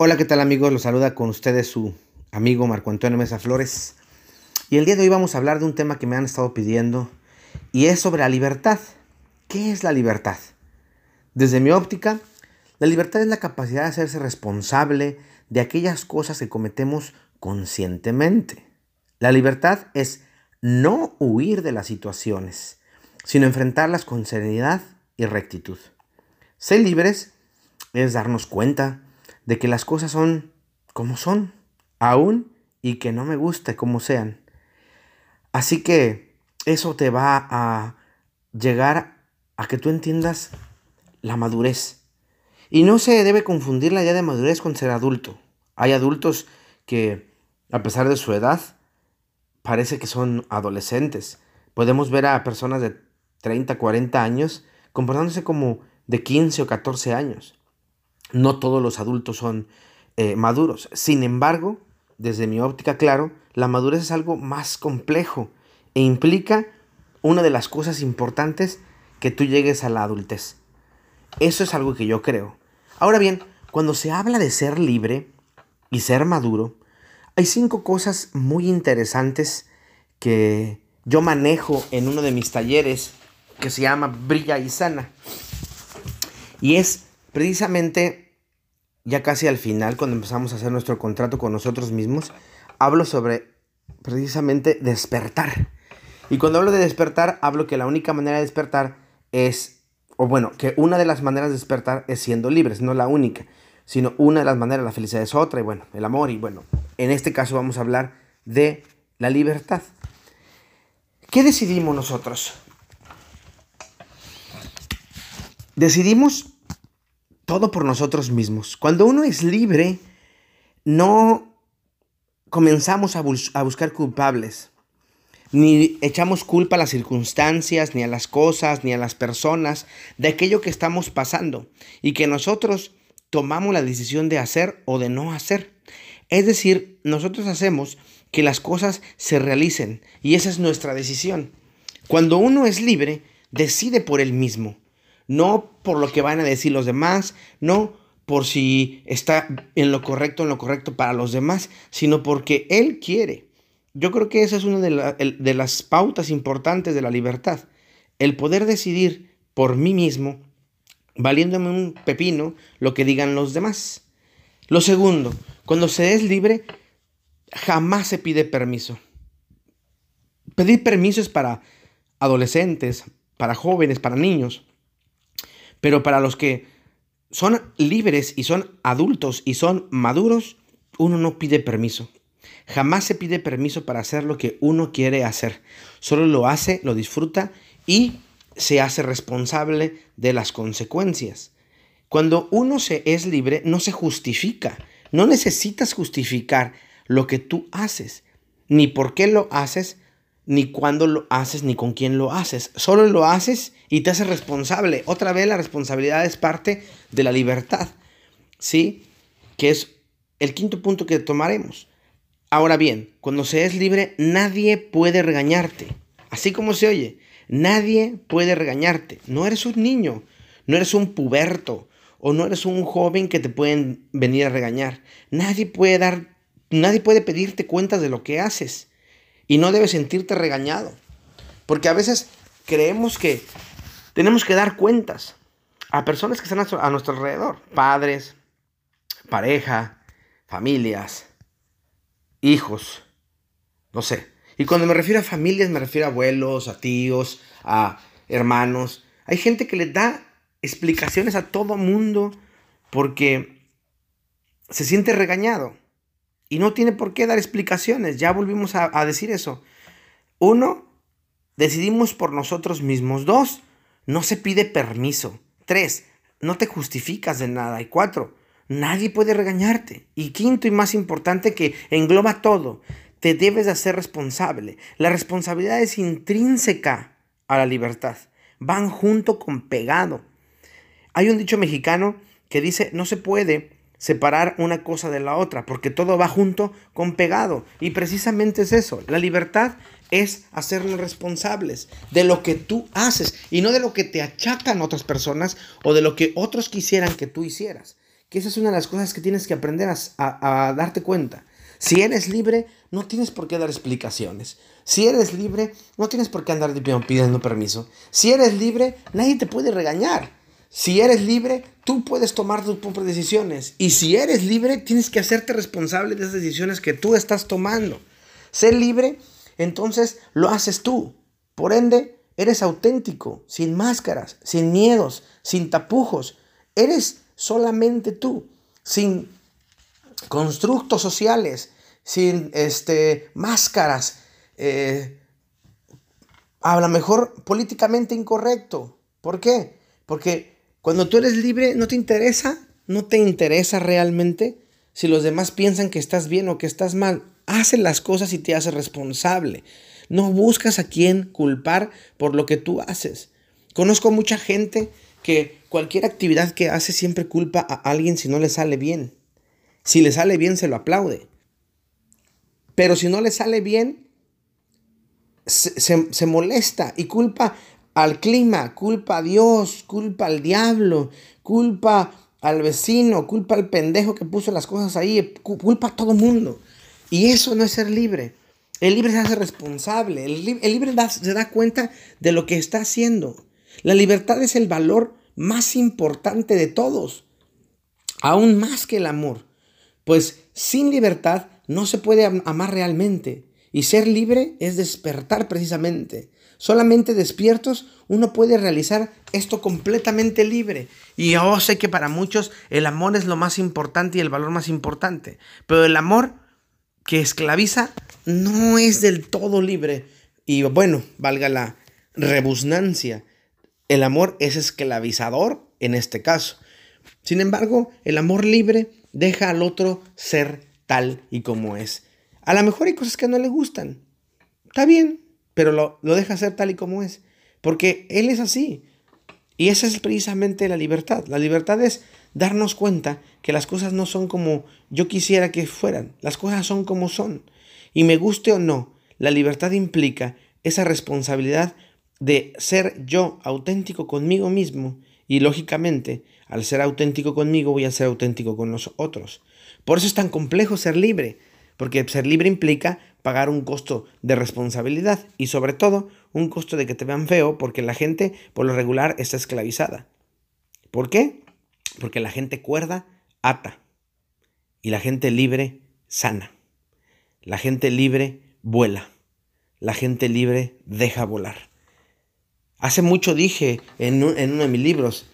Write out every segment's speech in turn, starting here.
Hola, ¿qué tal amigos? Los saluda con ustedes su amigo Marco Antonio Mesa Flores. Y el día de hoy vamos a hablar de un tema que me han estado pidiendo y es sobre la libertad. ¿Qué es la libertad? Desde mi óptica, la libertad es la capacidad de hacerse responsable de aquellas cosas que cometemos conscientemente. La libertad es no huir de las situaciones, sino enfrentarlas con serenidad y rectitud. Ser libres es darnos cuenta de que las cosas son como son, aún y que no me guste como sean. Así que eso te va a llegar a que tú entiendas la madurez. Y no se debe confundir la idea de madurez con ser adulto. Hay adultos que, a pesar de su edad, parece que son adolescentes. Podemos ver a personas de 30, 40 años comportándose como de 15 o 14 años. No todos los adultos son eh, maduros. Sin embargo, desde mi óptica, claro, la madurez es algo más complejo e implica una de las cosas importantes que tú llegues a la adultez. Eso es algo que yo creo. Ahora bien, cuando se habla de ser libre y ser maduro, hay cinco cosas muy interesantes que yo manejo en uno de mis talleres que se llama Brilla y Sana. Y es precisamente ya casi al final, cuando empezamos a hacer nuestro contrato con nosotros mismos, hablo sobre precisamente despertar. Y cuando hablo de despertar, hablo que la única manera de despertar es, o bueno, que una de las maneras de despertar es siendo libres, no la única, sino una de las maneras, la felicidad es otra, y bueno, el amor, y bueno, en este caso vamos a hablar de la libertad. ¿Qué decidimos nosotros? Decidimos todo por nosotros mismos. Cuando uno es libre, no comenzamos a, buscar culpables, ni echamos culpa a las circunstancias, ni a las cosas, ni a las personas de aquello que estamos pasando y que nosotros tomamos la decisión de hacer o de no hacer. Es decir, nosotros hacemos que las cosas se realicen y esa es nuestra decisión. Cuando uno es libre, decide por él mismo no por lo que van a decir los demás, no por si está en lo correcto, en lo correcto para los demás, sino porque Él quiere. Yo creo que esa es una de, las pautas importantes de la libertad, el poder decidir por mí mismo, valiéndome un pepino lo que digan los demás. Lo segundo, cuando se es libre, jamás se pide permiso. Pedir permiso es para adolescentes, para jóvenes, para niños. Pero para los que son libres y son adultos y son maduros, uno no pide permiso. Jamás se pide permiso para hacer lo que uno quiere hacer. Solo lo hace, lo disfruta y se hace responsable de las consecuencias. Cuando uno se es libre, no se justifica. No necesitas justificar lo que tú haces, ni por qué lo haces, ni cuándo lo haces, ni con quién lo haces. Solo lo haces y te haces responsable. Otra vez la responsabilidad es parte de la libertad, ¿sí? Que es el quinto punto que tomaremos. Ahora bien, cuando se es libre, nadie puede regañarte. Así como se oye, nadie puede regañarte. No eres un niño, no eres un puberto o no eres un joven que te pueden venir a regañar. Nadie puede dar, nadie puede pedirte cuentas de lo que haces. Y no debes sentirte regañado. Porque a veces creemos que tenemos que dar cuentas a personas que están a nuestro alrededor. Padres, pareja, familias, hijos, no sé. Y cuando me refiero a familias, me refiero a abuelos, a tíos, a hermanos. Hay gente que le da explicaciones a todo mundo porque se siente regañado. Y no tiene por qué dar explicaciones, ya volvimos a, decir eso. Uno, decidimos por nosotros mismos. Dos, no se pide permiso. Tres, no te justificas de nada. Y cuatro, nadie puede regañarte. Y quinto y más importante que engloba todo, te debes de hacer responsable. La responsabilidad es intrínseca a la libertad. Van junto con pegado. Hay un dicho mexicano que dice, no se puede separar una cosa de la otra, porque todo va junto con pegado. Y precisamente es eso, la libertad es hacernos responsables de lo que tú haces y no de lo que te achacan otras personas o de lo que otros quisieran que tú hicieras. que esa es una de las cosas que tienes que aprender a, darte cuenta. Si eres libre, no tienes por qué dar explicaciones. Si eres libre, no tienes por qué andar pidiendo permiso. Si eres libre, nadie te puede regañar. Si eres libre, tú puedes tomar tus propias decisiones. Y si eres libre, tienes que hacerte responsable de esas decisiones que tú estás tomando. Ser libre, entonces lo haces tú. Por ende, eres auténtico, sin máscaras, sin miedos, sin tapujos. Eres solamente tú, sin constructos sociales, sin este, máscaras, eh, a lo mejor políticamente incorrecto. ¿Por qué? Porque cuando tú eres libre no te interesa, no te interesa realmente si los demás piensan que estás bien o que estás mal. Hace las cosas y te hace responsable. No buscas a quién culpar por lo que tú haces. Conozco mucha gente que cualquier actividad que hace siempre culpa a alguien si no le sale bien. Si le sale bien, se lo aplaude. Pero si no le sale bien, se, molesta y culpa al clima, culpa a Dios, culpa al diablo, culpa al vecino, culpa al pendejo que puso las cosas ahí, culpa a todo mundo. Y eso no es ser libre. El libre se hace responsable, el, libre se da cuenta de lo que está haciendo. La libertad es el valor más importante de todos, aún más que el amor, pues sin libertad no se puede amar realmente y ser libre es despertar precisamente. Solamente despiertos uno puede realizar esto completamente libre. Y yo sé que para muchos el amor es lo más importante y el valor más importante, pero el amor que esclaviza no es del todo libre. Y bueno, valga la rebusnancia, el amor es esclavizador en este caso. Sin embargo, el amor libre deja al otro ser tal y como es. A lo mejor hay cosas que no le gustan. Está bien, pero lo, lo deja ser tal y como es. Porque él es así. Y esa es precisamente la libertad. La libertad es darnos cuenta que las cosas no son como yo quisiera que fueran. Las cosas son como son. Y me guste o no, la libertad implica esa responsabilidad de ser yo auténtico conmigo mismo y lógicamente al ser auténtico conmigo voy a ser auténtico con los otros. Por eso es tan complejo ser libre, porque ser libre implica pagar un costo de responsabilidad y sobre todo un costo de que te vean feo porque la gente por lo regular está esclavizada. ¿Por qué? Porque la gente cuerda ata y la gente libre sana. La gente libre vuela. La gente libre deja volar. Hace mucho dije en, uno de mis libros,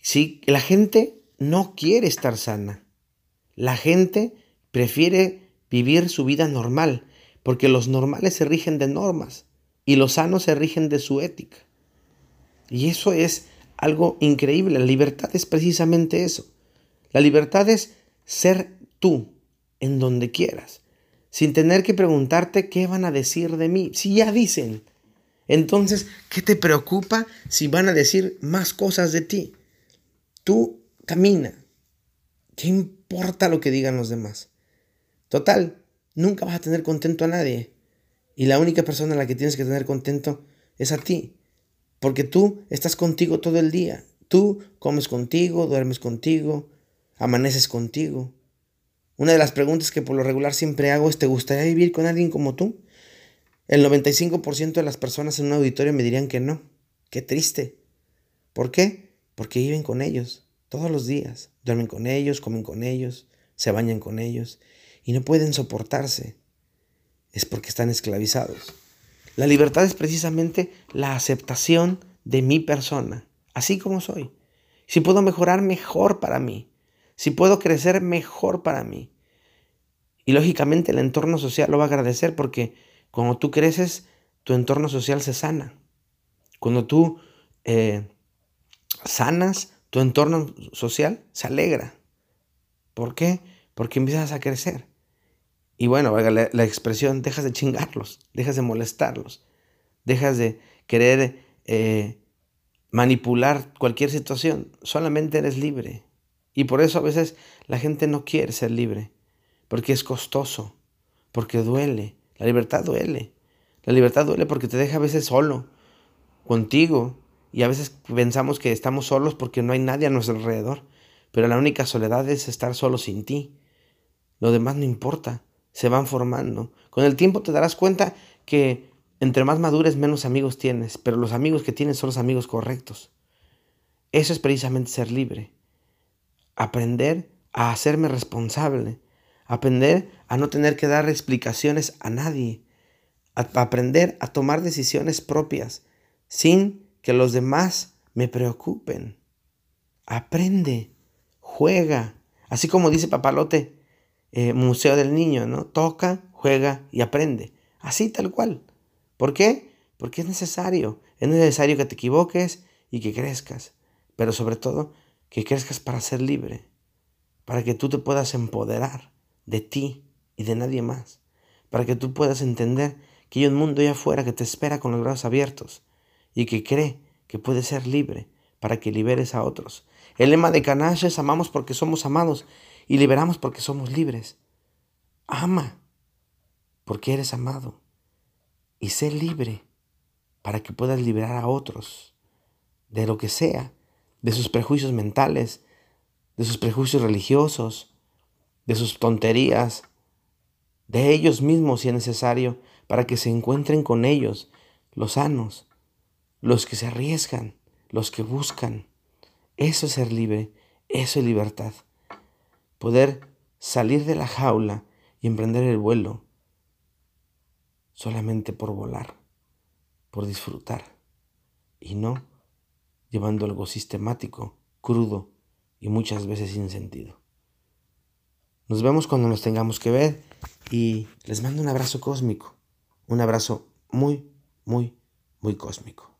¿sí? la gente no quiere estar sana. La gente prefiere vivir su vida normal, porque los normales se rigen de normas y los sanos se rigen de su ética. Y eso es algo increíble. La libertad es precisamente eso. La libertad es ser tú en donde quieras, sin tener que preguntarte qué van a decir de mí. Si ya dicen, entonces, ¿qué te preocupa si van a decir más cosas de ti? Tú camina. ¿Qué importa lo que digan los demás? Total, nunca vas a tener contento a nadie. Y la única persona a la que tienes que tener contento es a ti. Porque tú estás contigo todo el día. Tú comes contigo, duermes contigo, amaneces contigo. Una de las preguntas que por lo regular siempre hago es, ¿te gustaría vivir con alguien como tú? El 95% de las personas en un auditorio me dirían que no. Qué triste. ¿Por qué? Porque viven con ellos todos los días. Duermen con ellos, comen con ellos, se bañan con ellos y no pueden soportarse. Es porque están esclavizados. La libertad es precisamente la aceptación de mi persona, así como soy. Si puedo mejorar, mejor para mí. Si puedo crecer, mejor para mí. Y lógicamente el entorno social lo va a agradecer porque cuando tú creces, tu entorno social se sana. Cuando tú eh, sanas, tu entorno social se alegra. ¿Por qué? Porque empiezas a crecer. Y bueno, la, la expresión, dejas de chingarlos, dejas de molestarlos, dejas de querer eh, manipular cualquier situación. Solamente eres libre. Y por eso a veces la gente no quiere ser libre, porque es costoso, porque duele, la libertad duele. La libertad duele porque te deja a veces solo, contigo. Y a veces pensamos que estamos solos porque no hay nadie a nuestro alrededor. pero la única soledad es estar solo sin ti. Lo demás no importa, se van formando. Con el tiempo te darás cuenta que entre más madures menos amigos tienes, pero los amigos que tienes son los amigos correctos. Eso es precisamente ser libre. Aprender a hacerme responsable. Aprender a no tener que dar explicaciones a nadie. Aprender a tomar decisiones propias sin que los demás me preocupen. Aprende, juega. Así como dice Papalote, eh, Museo del Niño, ¿no? Toca, juega y aprende. Así tal cual. ¿Por qué? Porque es necesario. Es necesario que te equivoques y que crezcas. Pero sobre todo, que crezcas para ser libre. Para que tú te puedas empoderar de ti y de nadie más. Para que tú puedas entender que hay un mundo allá afuera que te espera con los brazos abiertos y que cree que puede ser libre para que liberes a otros. El lema de Canash es amamos porque somos amados y liberamos porque somos libres. Ama porque eres amado y sé libre para que puedas liberar a otros de lo que sea, de sus prejuicios mentales, de sus prejuicios religiosos, de sus tonterías, de ellos mismos si es necesario, para que se encuentren con ellos, los sanos, los que se arriesgan, los que buscan. Eso es ser libre, eso es libertad. Poder salir de la jaula y emprender el vuelo solamente por volar, por disfrutar, y no llevando algo sistemático, crudo y muchas veces sin sentido. Nos vemos cuando nos tengamos que ver y les mando un abrazo cósmico, un abrazo muy, muy, muy cósmico.